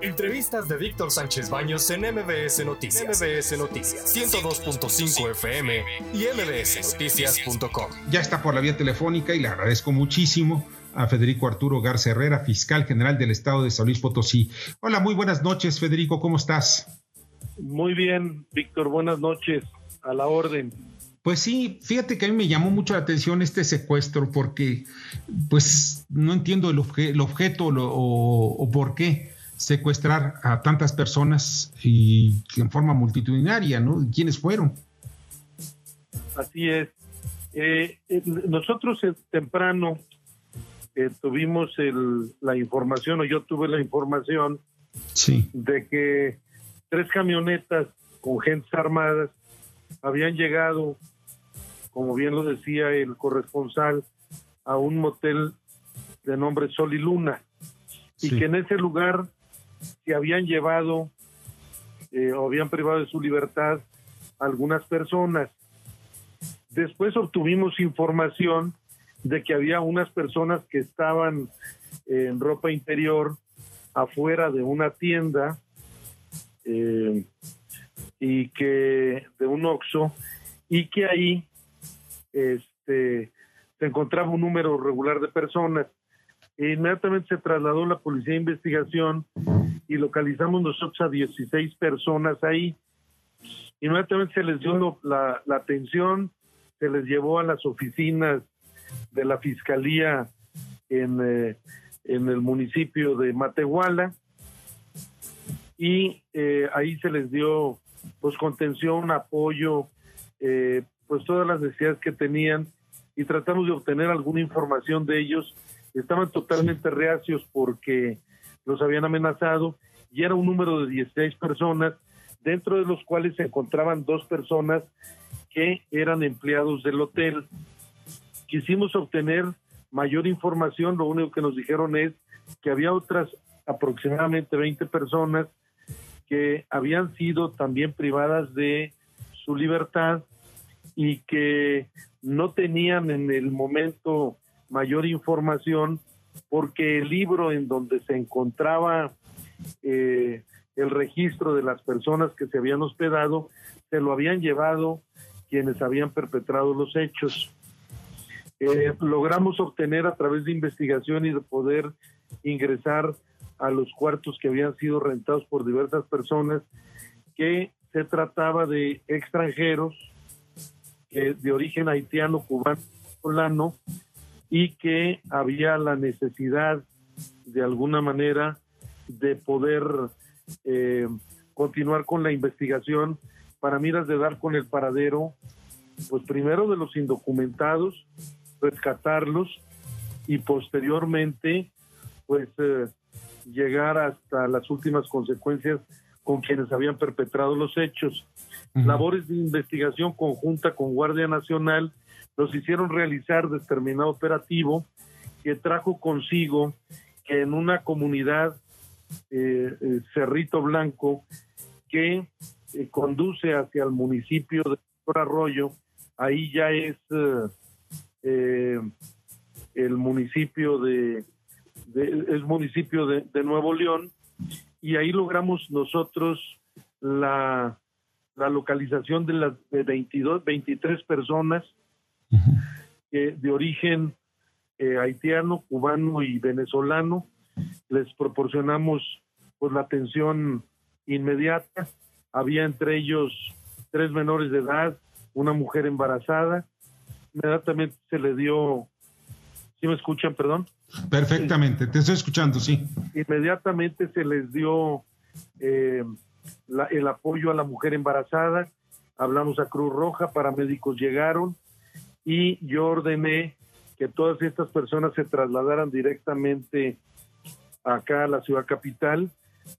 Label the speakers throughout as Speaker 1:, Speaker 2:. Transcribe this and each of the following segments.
Speaker 1: Entrevistas de Víctor Sánchez Baños en MBS Noticias. MBS Noticias 102.5 FM y mbsnoticias.com.
Speaker 2: Ya está por la vía telefónica y le agradezco muchísimo a Federico Arturo Garza Herrera, fiscal general del estado de San Luis Potosí. Hola, muy buenas noches, Federico, ¿cómo estás?
Speaker 3: Muy bien, Víctor, buenas noches, a la orden.
Speaker 2: Pues sí, fíjate que a mí me llamó mucho la atención este secuestro porque pues no entiendo el, objeto o, por qué secuestrar a tantas personas y en forma multitudinaria, ¿no? ¿Quiénes fueron?
Speaker 3: Así es. Eh, eh, nosotros temprano eh, tuvimos la información, o yo tuve la información,
Speaker 2: sí.
Speaker 3: de que tres camionetas con gentes armadas habían llegado, como bien lo decía el corresponsal, a un motel de nombre Sol y Luna, y que en ese lugar se habían llevado eh, o habían privado de su libertad algunas personas. Después obtuvimos información de que había unas personas que estaban en ropa interior afuera de una tienda eh, y que de un Oxxo y que ahí este se encontraba un número regular de personas. Inmediatamente se trasladó la policía de investigación y localizamos nosotros a 16 personas ahí. Inmediatamente se les dio la, atención, se les llevó a las oficinas de la fiscalía en, eh, en el municipio de Matehuala y eh, ahí se les dio pues contención, apoyo, eh, pues todas las necesidades que tenían y tratamos de obtener alguna información de ellos. Estaban totalmente reacios porque los habían amenazado y era un número de 16 personas, dentro de los cuales se encontraban dos personas que eran empleados del hotel. Quisimos obtener mayor información, lo único que nos dijeron es que había otras aproximadamente 20 personas que habían sido también privadas de su libertad y que no tenían en el momento mayor información porque el libro en donde se encontraba eh, el registro de las personas que se habían hospedado se lo habían llevado quienes habían perpetrado los hechos. Eh, logramos obtener a través de investigación y de poder ingresar a los cuartos que habían sido rentados por diversas personas, que se trataba de extranjeros de origen haitiano, cubano, polano, y que había la necesidad de alguna manera de poder eh, continuar con la investigación para miras de dar con el paradero, pues primero de los indocumentados, rescatarlos y posteriormente, pues eh, llegar hasta las últimas consecuencias con quienes habían perpetrado los hechos. Labores de investigación conjunta con Guardia Nacional los hicieron realizar determinado operativo que trajo consigo que en una comunidad, eh, eh, Cerrito Blanco, que eh, conduce hacia el municipio de Arroyo, ahí ya es el municipio de, es municipio de, Nuevo León, y ahí logramos nosotros la, la localización de las de 22, 23 personas de origen eh, haitiano, cubano y venezolano. Les proporcionamos pues, la atención inmediata. Había entre ellos tres menores de edad, una mujer embarazada. Inmediatamente se le dio, ¿sí me escuchan, perdón?
Speaker 2: Perfectamente, te estoy escuchando, sí.
Speaker 3: Inmediatamente se les dio eh, el apoyo a la mujer embarazada. Hablamos a Cruz Roja, paramédicos llegaron y yo ordené que todas estas personas se trasladaran directamente acá a la ciudad capital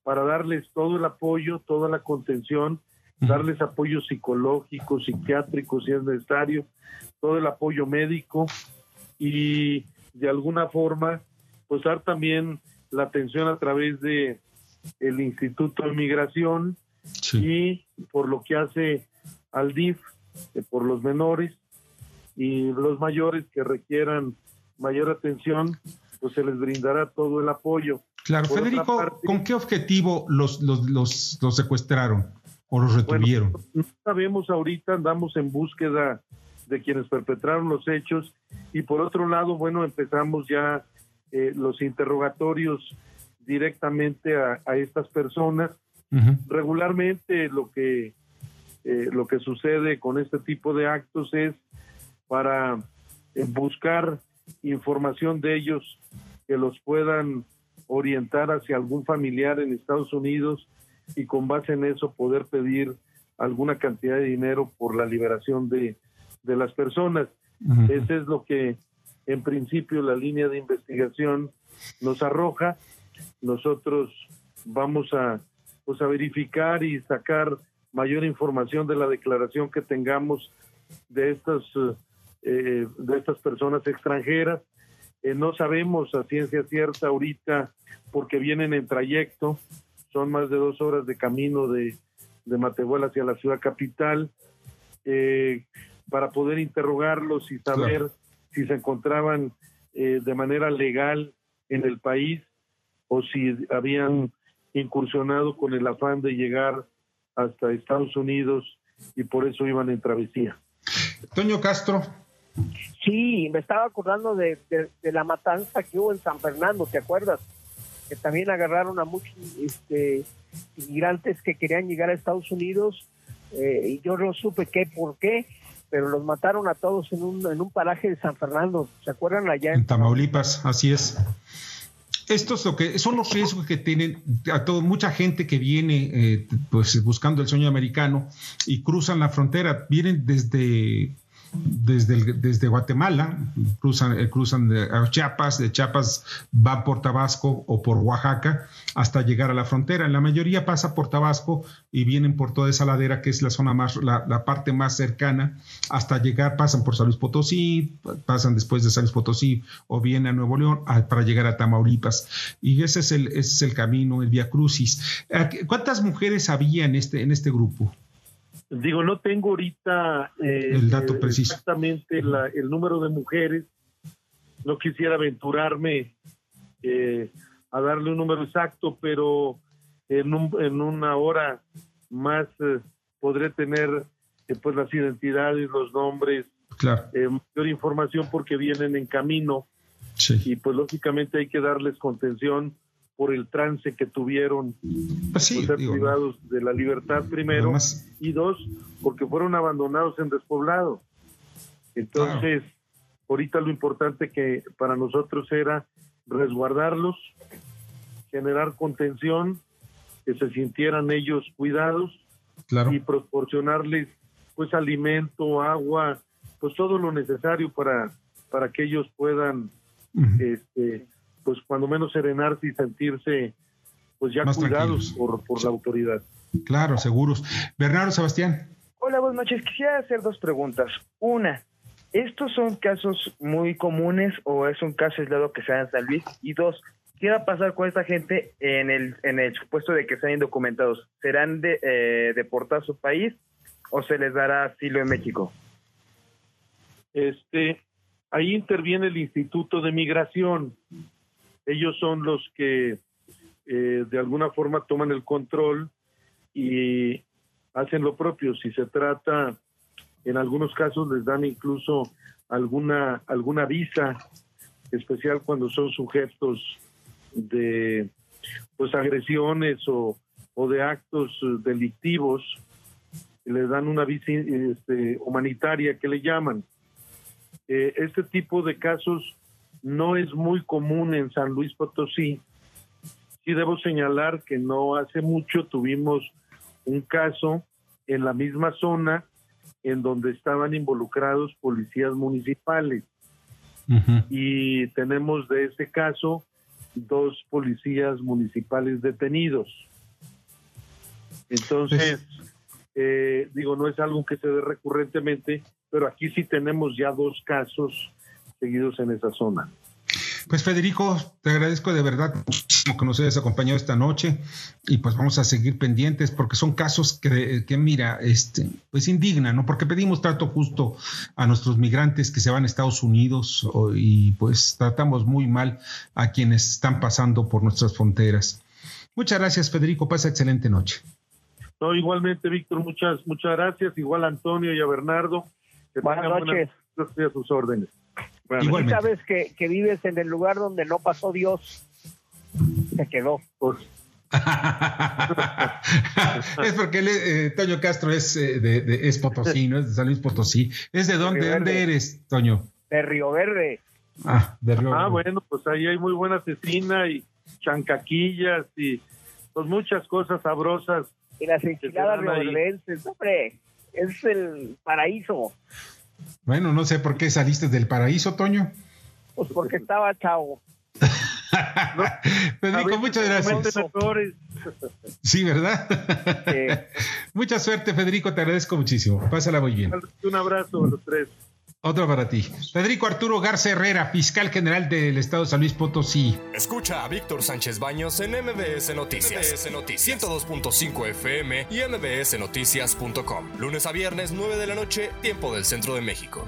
Speaker 3: para darles todo el apoyo, toda la contención, darles apoyo psicológico, psiquiátrico si es necesario, todo el apoyo médico y de alguna forma pues dar también la atención a través de el Instituto de Migración y por lo que hace al DIF eh, por los menores y los mayores que requieran mayor atención, pues se les brindará todo el apoyo.
Speaker 2: Claro, Federico, ¿con qué objetivo los, los, los, los secuestraron o los retuvieron?
Speaker 3: no sabemos ahorita, andamos en búsqueda de quienes perpetraron los hechos y por otro lado, bueno, empezamos ya eh, los interrogatorios directamente a, estas personas. Regularmente lo que eh, lo que sucede con este tipo de actos es para eh, buscar información de ellos que los puedan orientar hacia algún familiar en Estados Unidos y con base en eso poder pedir alguna cantidad de dinero por la liberación de, de las personas. Ese es lo que en principio la línea de investigación nos arroja. Nosotros vamos a, pues, a verificar y sacar mayor información de la declaración que tengamos de estas, eh, de estas personas extranjeras. Eh, no sabemos a ciencia cierta ahorita porque vienen en trayecto, son más de dos horas de camino de, de Matehuala hacia la ciudad capital, eh, para poder interrogarlos y saber si se encontraban eh, de manera legal en el país o si habían incursionado con el afán de llegar hasta Estados Unidos y por eso iban en travesía.
Speaker 2: Toño Castro.
Speaker 4: Sí, me estaba acordando de, la matanza que hubo en San Fernando, ¿te acuerdas? Que también agarraron a muchos este, inmigrantes que querían llegar a Estados Unidos eh, y yo no supe qué, por qué, pero los mataron a todos en un, en un paraje de San Fernando. ¿Se acuerdan allá?
Speaker 2: En, Tamaulipas, así es. Estos lo que son los riesgos que tienen a todo, mucha gente que viene eh, pues buscando el sueño americano y cruzan la frontera, vienen desde desde, desde Guatemala, cruzan, eh, cruzan a Chiapas, de Chiapas va por Tabasco o por Oaxaca hasta llegar a la frontera. La mayoría pasa por Tabasco y vienen por toda esa ladera que es la zona más, la, parte más cercana, hasta llegar, pasan por San Luis Potosí, pasan después de San Luis Potosí o vienen a Nuevo León para llegar a Tamaulipas. Y ese es el, ese es el camino, el Via Crucis. ¿Cuántas mujeres había en este, en este grupo?
Speaker 3: Digo, no tengo ahorita
Speaker 2: eh, el dato eh, preciso.
Speaker 3: exactamente el número de mujeres. No quisiera aventurarme eh, a darle un número exacto, pero en, en una hora más podré tener pues las identidades, los nombres,
Speaker 2: claro.
Speaker 3: mayor información porque vienen en camino. Y pues lógicamente hay que darles contención por el trance que tuvieron
Speaker 2: pues ser
Speaker 3: privados de la libertad primero y dos porque fueron abandonados en despoblado. Entonces ahorita lo importante que para nosotros era resguardarlos generar contención que se sintieran ellos cuidados y proporcionarles pues alimento agua pues todo lo necesario para para que ellos puedan este pues cuando menos serenarse y sentirse pues ya cuidados por, por la autoridad.
Speaker 2: Claro, seguros. Bernardo Sebastián.
Speaker 5: Hola, buenas noches. Quisiera hacer dos preguntas. Una, ¿estos son casos muy comunes o es un caso aislado que se da en San Luis? Y dos, ¿qué va a pasar con esta gente en el, en el supuesto de que sean indocumentados? ¿Serán de, eh, deportados a su país o se les dará asilo en México?
Speaker 3: Este, ahí interviene el Instituto de Migración ellos son los que eh, de alguna forma toman el control y hacen lo propio. Si se trata, en algunos casos les dan incluso alguna, alguna visa especial cuando son sujetos de pues agresiones o, o de actos delictivos, les dan una visa este, humanitaria que le llaman. Eh, este tipo de casos no es muy común en San Luis Potosí. Sí debo señalar que no hace mucho tuvimos un caso en la misma zona en donde estaban involucrados policías municipales. Y tenemos de ese caso dos policías municipales detenidos. Entonces, eh, digo, no es algo que se dé recurrentemente, pero aquí sí tenemos ya dos casos seguidos en esa zona.
Speaker 2: Pues Federico, te agradezco de verdad muchísimo que nos hayas acompañado esta noche y pues vamos a seguir pendientes porque son casos que, que mira, este, pues indignan, ¿no? Porque pedimos trato justo a nuestros migrantes que se van a Estados Unidos y pues tratamos muy mal a quienes están pasando por nuestras fronteras. Muchas gracias, Federico. Pasa excelente noche.
Speaker 3: No, igualmente, Víctor, muchas, muchas gracias. Igual a Antonio y a Bernardo.
Speaker 4: buenas noches.
Speaker 3: a sus órdenes.
Speaker 4: Igualmente. sabes que, que, vives en el lugar donde no pasó Dios, se quedó. Pues.
Speaker 2: es porque eh, Toño Castro es, eh, de, es Potosí, ¿no? Es de San Luis Potosí. ¿Es de dónde, de dónde eres, Toño?
Speaker 4: De Río Verde.
Speaker 3: Ah, de Río Ah, bueno, pues ahí hay muy buena cecina y chancaquillas y pues muchas cosas sabrosas.
Speaker 4: Y las enchiladas rioverdenses, hombre, es el paraíso.
Speaker 2: Bueno, no sé por qué saliste del paraíso, Toño.
Speaker 4: Pues porque estaba chavo.
Speaker 2: Federico, muchas gracias. Sí, ¿verdad? Mucha suerte, Federico, te agradezco muchísimo. Pásala muy bien.
Speaker 3: Un abrazo a los tres.
Speaker 2: Otro para ti. Federico Arturo Garza Herrera, fiscal general del Estado de San Luis Potosí.
Speaker 1: Escucha a Víctor Sánchez Baños en MBS Noticias. MBS Noticias 102.5 FM y MBSNoticias.com. Lunes a viernes, 9 de la noche, tiempo del centro de México.